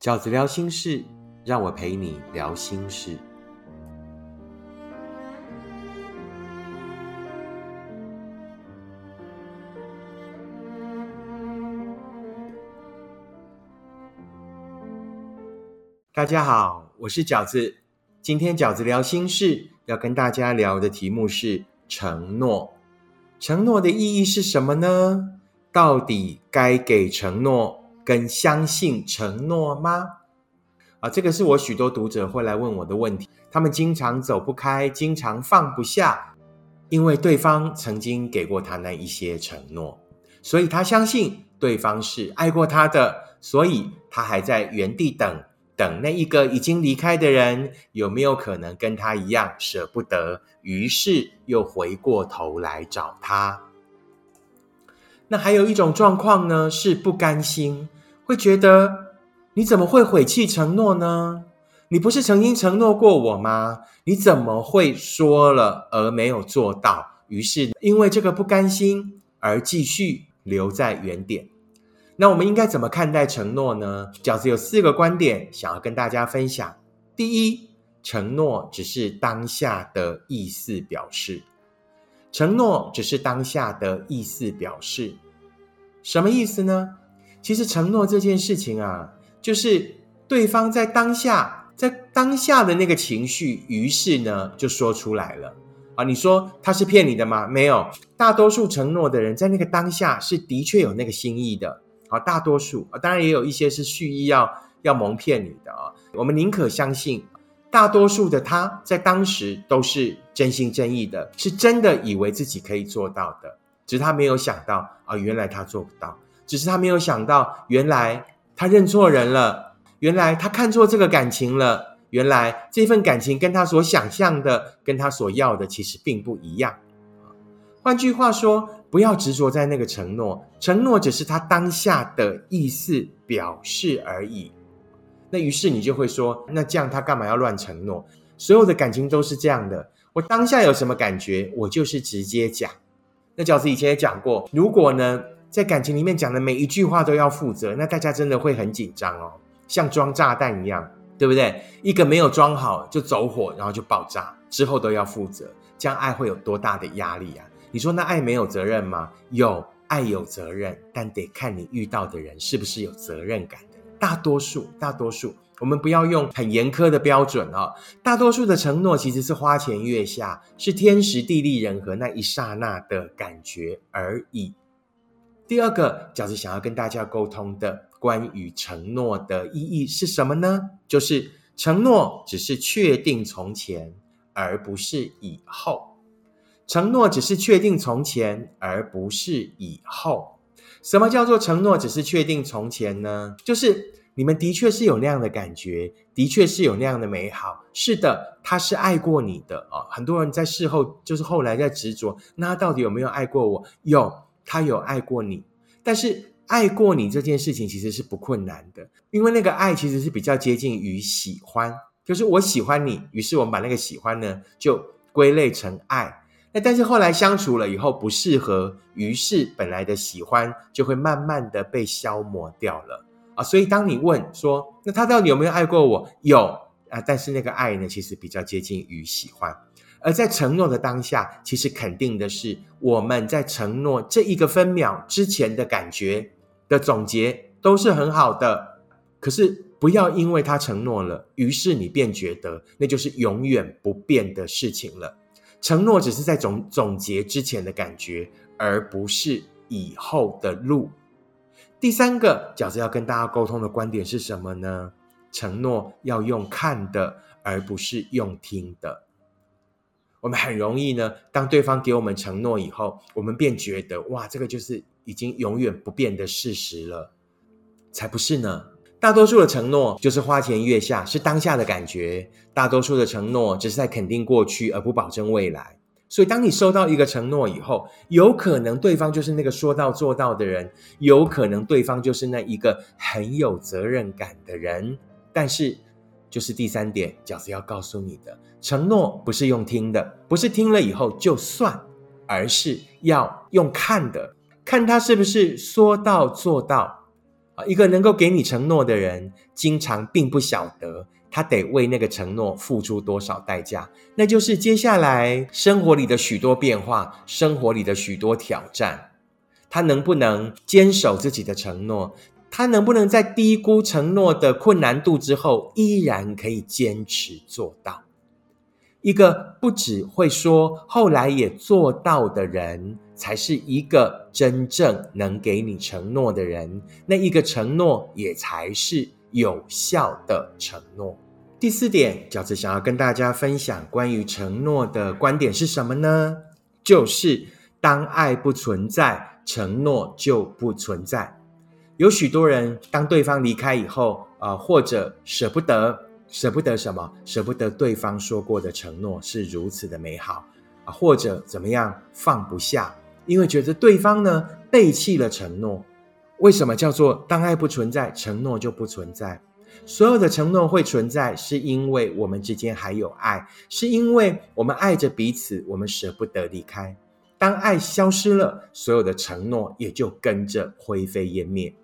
饺子聊心事，让我陪你聊心事。大家好，我是饺子。今天饺子聊心事，要跟大家聊的题目是承诺。承诺的意义是什么呢？到底该给承诺？跟相信承诺吗？啊，这个是我许多读者会来问我的问题。他们经常走不开，经常放不下，因为对方曾经给过他那一些承诺，所以他相信对方是爱过他的，所以他还在原地等等那一个已经离开的人有没有可能跟他一样舍不得，于是又回过头来找他。那还有一种状况呢，是不甘心。会觉得你怎么会悔弃承诺呢？你不是曾经承诺过我吗？你怎么会说了而没有做到？于是因为这个不甘心而继续留在原点。那我们应该怎么看待承诺呢？饺子有四个观点想要跟大家分享。第一，承诺只是当下的意思表示。承诺只是当下的意思表示，什么意思呢？其实承诺这件事情啊，就是对方在当下，在当下的那个情绪，于是呢就说出来了啊。你说他是骗你的吗？没有，大多数承诺的人在那个当下是的确有那个心意的啊。大多数啊，当然也有一些是蓄意要要蒙骗你的啊。我们宁可相信，大多数的他在当时都是真心真意的，是真的以为自己可以做到的，只是他没有想到啊，原来他做不到。只是他没有想到，原来他认错人了，原来他看错这个感情了，原来这份感情跟他所想象的、跟他所要的其实并不一样。换句话说，不要执着在那个承诺，承诺只是他当下的意思表示而已。那于是你就会说，那这样他干嘛要乱承诺？所有的感情都是这样的，我当下有什么感觉，我就是直接讲。那饺子以前也讲过，如果呢？在感情里面讲的每一句话都要负责，那大家真的会很紧张哦，像装炸弹一样，对不对？一个没有装好就走火，然后就爆炸，之后都要负责，这样爱会有多大的压力啊？你说那爱没有责任吗？有，爱有责任，但得看你遇到的人是不是有责任感的。大多数，大多数，我们不要用很严苛的标准哦。大多数的承诺其实是花前月下，是天时地利人和那一刹那的感觉而已。第二个饺子想要跟大家沟通的关于承诺的意义是什么呢？就是承诺只是确定从前，而不是以后。承诺只是确定从前，而不是以后。什么叫做承诺只是确定从前呢？就是你们的确是有那样的感觉，的确是有那样的美好。是的，他是爱过你的啊。很多人在事后就是后来在执着，那他到底有没有爱过我？有。他有爱过你，但是爱过你这件事情其实是不困难的，因为那个爱其实是比较接近于喜欢，就是我喜欢你，于是我们把那个喜欢呢就归类成爱。那但是后来相处了以后不适合，于是本来的喜欢就会慢慢的被消磨掉了啊。所以当你问说，那他到底有没有爱过我？有啊，但是那个爱呢，其实比较接近于喜欢。而在承诺的当下，其实肯定的是我们在承诺这一个分秒之前的感觉的总结都是很好的。可是不要因为他承诺了，于是你便觉得那就是永远不变的事情了。承诺只是在总总结之前的感觉，而不是以后的路。第三个饺子要跟大家沟通的观点是什么呢？承诺要用看的，而不是用听的。我们很容易呢，当对方给我们承诺以后，我们便觉得哇，这个就是已经永远不变的事实了，才不是呢。大多数的承诺就是花前月下，是当下的感觉；大多数的承诺只是在肯定过去，而不保证未来。所以，当你收到一个承诺以后，有可能对方就是那个说到做到的人，有可能对方就是那一个很有责任感的人，但是。就是第三点，饺子要告诉你的承诺不是用听的，不是听了以后就算，而是要用看的，看他是不是说到做到啊，一个能够给你承诺的人，经常并不晓得他得为那个承诺付出多少代价。那就是接下来生活里的许多变化，生活里的许多挑战，他能不能坚守自己的承诺？他能不能在低估承诺的困难度之后，依然可以坚持做到？一个不只会说，后来也做到的人，才是一个真正能给你承诺的人。那一个承诺也才是有效的承诺。第四点，饺子想要跟大家分享关于承诺的观点是什么呢？就是当爱不存在，承诺就不存在。有许多人，当对方离开以后，啊，或者舍不得。舍不得什么？舍不得对方说过的承诺是如此的美好啊，或者怎么样放不下？因为觉得对方呢背弃了承诺。为什么叫做当爱不存在，承诺就不存在？所有的承诺会存在，是因为我们之间还有爱，是因为我们爱着彼此，我们舍不得离开。当爱消失了，所有的承诺也就跟着灰飞烟灭，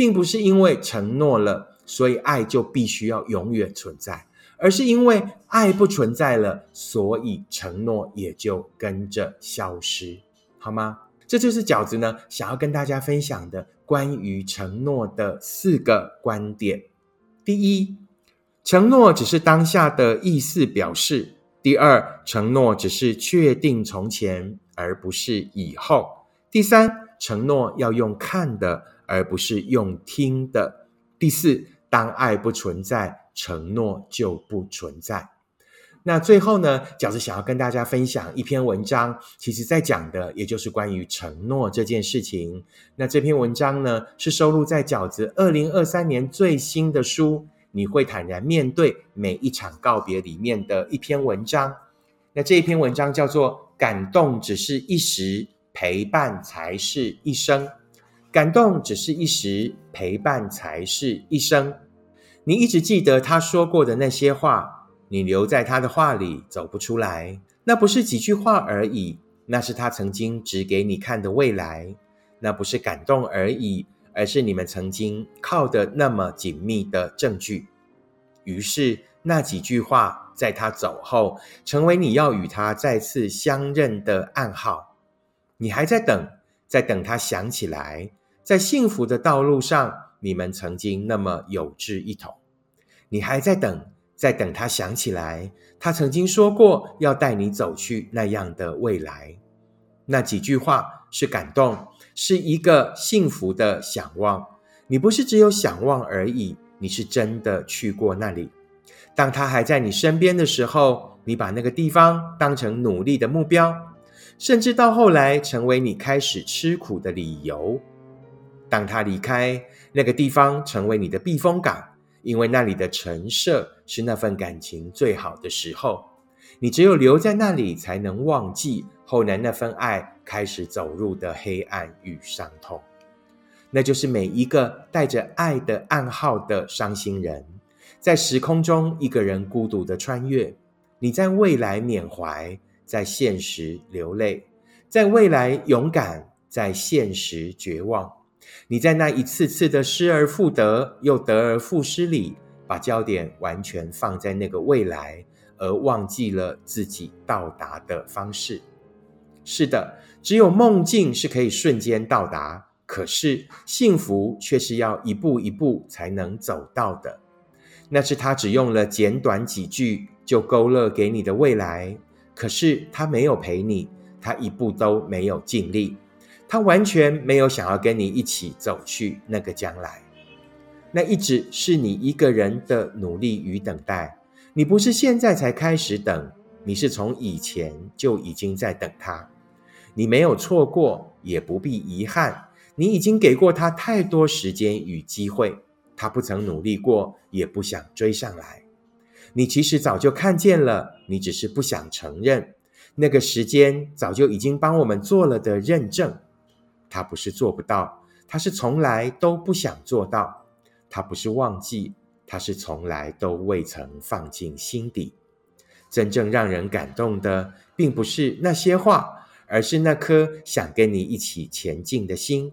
并不是因为承诺了。所以爱就必须要永远存在，而是因为爱不存在了，所以承诺也就跟着消失，好吗？这就是饺子呢想要跟大家分享的关于承诺的四个观点。第一，承诺只是当下的意思表示；第二，承诺只是确定从前，而不是以后；第三，承诺要用看的，而不是用听的；第四。当爱不存在，承诺就不存在。那最后呢？饺子想要跟大家分享一篇文章，其实在讲的也就是关于承诺这件事情。那这篇文章呢，是收录在饺子二零二三年最新的书《你会坦然面对每一场告别》里面的一篇文章。那这一篇文章叫做“感动只是一时，陪伴才是一生”。感动只是一时，陪伴才是一生。你一直记得他说过的那些话，你留在他的话里走不出来。那不是几句话而已，那是他曾经指给你看的未来。那不是感动而已，而是你们曾经靠的那么紧密的证据。于是那几句话在他走后，成为你要与他再次相认的暗号。你还在等，在等他想起来。在幸福的道路上，你们曾经那么有志一同。你还在等，在等他想起来，他曾经说过要带你走去那样的未来。那几句话是感动，是一个幸福的想望。你不是只有想望而已，你是真的去过那里。当他还在你身边的时候，你把那个地方当成努力的目标，甚至到后来成为你开始吃苦的理由。当他离开那个地方，成为你的避风港，因为那里的陈设是那份感情最好的时候。你只有留在那里，才能忘记后来那份爱开始走入的黑暗与伤痛。那就是每一个带着爱的暗号的伤心人，在时空中一个人孤独的穿越。你在未来缅怀，在现实流泪，在未来勇敢，在现实绝望。你在那一次次的失而复得又得而复失里，把焦点完全放在那个未来，而忘记了自己到达的方式。是的，只有梦境是可以瞬间到达，可是幸福却是要一步一步才能走到的。那是他只用了简短几句就勾勒给你的未来，可是他没有陪你，他一步都没有尽力。他完全没有想要跟你一起走去那个将来，那一直是你一个人的努力与等待。你不是现在才开始等，你是从以前就已经在等他。你没有错过，也不必遗憾。你已经给过他太多时间与机会，他不曾努力过，也不想追上来。你其实早就看见了，你只是不想承认。那个时间早就已经帮我们做了的认证。他不是做不到，他是从来都不想做到；他不是忘记，他是从来都未曾放进心底。真正让人感动的，并不是那些话，而是那颗想跟你一起前进的心。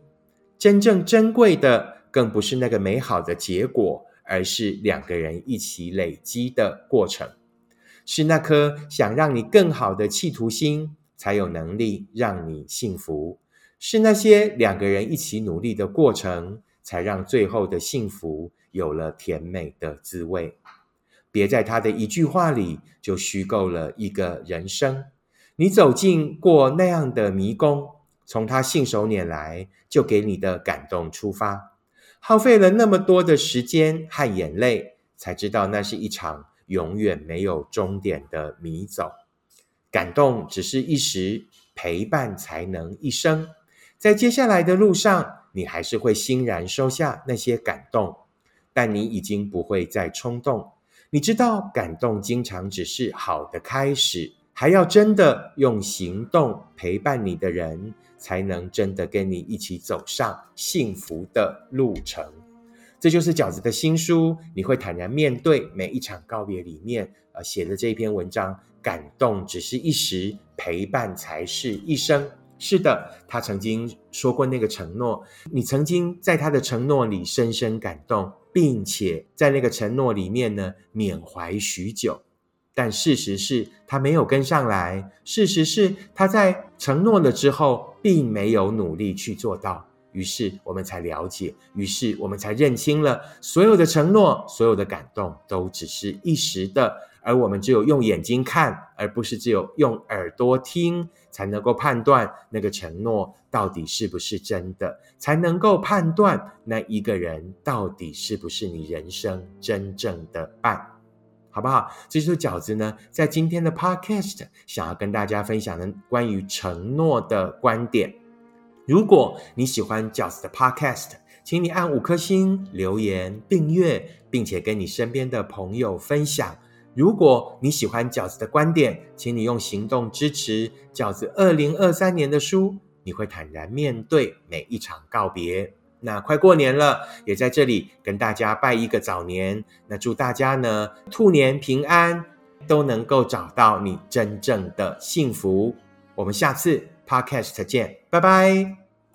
真正珍贵的，更不是那个美好的结果，而是两个人一起累积的过程。是那颗想让你更好的企图心，才有能力让你幸福。是那些两个人一起努力的过程，才让最后的幸福有了甜美的滋味。别在他的一句话里就虚构了一个人生。你走进过那样的迷宫，从他信手拈来就给你的感动出发，耗费了那么多的时间和眼泪，才知道那是一场永远没有终点的迷走。感动只是一时，陪伴才能一生。在接下来的路上，你还是会欣然收下那些感动，但你已经不会再冲动。你知道，感动经常只是好的开始，还要真的用行动陪伴你的人，才能真的跟你一起走上幸福的路程。这就是饺子的新书，你会坦然面对每一场告别里面，呃，写的这篇文章。感动只是一时，陪伴才是一生。是的，他曾经说过那个承诺，你曾经在他的承诺里深深感动。并且在那个承诺里面呢，缅怀许久，但事实是他没有跟上来。事实是他在承诺了之后，并没有努力去做到。于是我们才了解，于是我们才认清了，所有的承诺，所有的感动，都只是一时的。而我们只有用眼睛看，而不是只有用耳朵听，才能够判断那个承诺到底是不是真的，才能够判断那一个人到底是不是你人生真正的伴，好不好？这就是饺子呢，在今天的 Podcast 想要跟大家分享的关于承诺的观点。如果你喜欢饺子的 Podcast，请你按五颗星、留言、订阅，并且跟你身边的朋友分享。如果你喜欢饺子的观点，请你用行动支持饺子二零二三年的书。你会坦然面对每一场告别。那快过年了，也在这里跟大家拜一个早年。那祝大家呢兔年平安，都能够找到你真正的幸福。我们下次 podcast 见，拜拜。